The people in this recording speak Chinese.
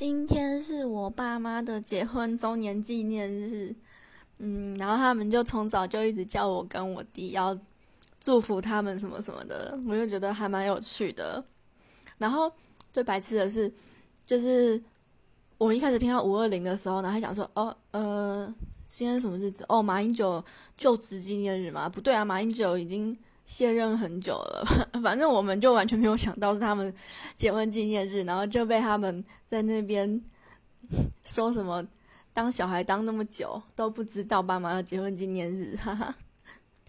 今天是我爸妈的结婚周年纪念日，嗯，然后他们就从早就一直叫我跟我弟要祝福他们什么什么的，我就觉得还蛮有趣的。然后最白痴的是，就是我一开始听到五二零的时候呢，还想说，哦，呃，今天什么日子？哦，马英九就职纪念日嘛？不对啊，马英九已经。卸任很久了，反正我们就完全没有想到是他们结婚纪念日，然后就被他们在那边说什么当小孩当那么久都不知道爸妈要结婚纪念日，哈哈。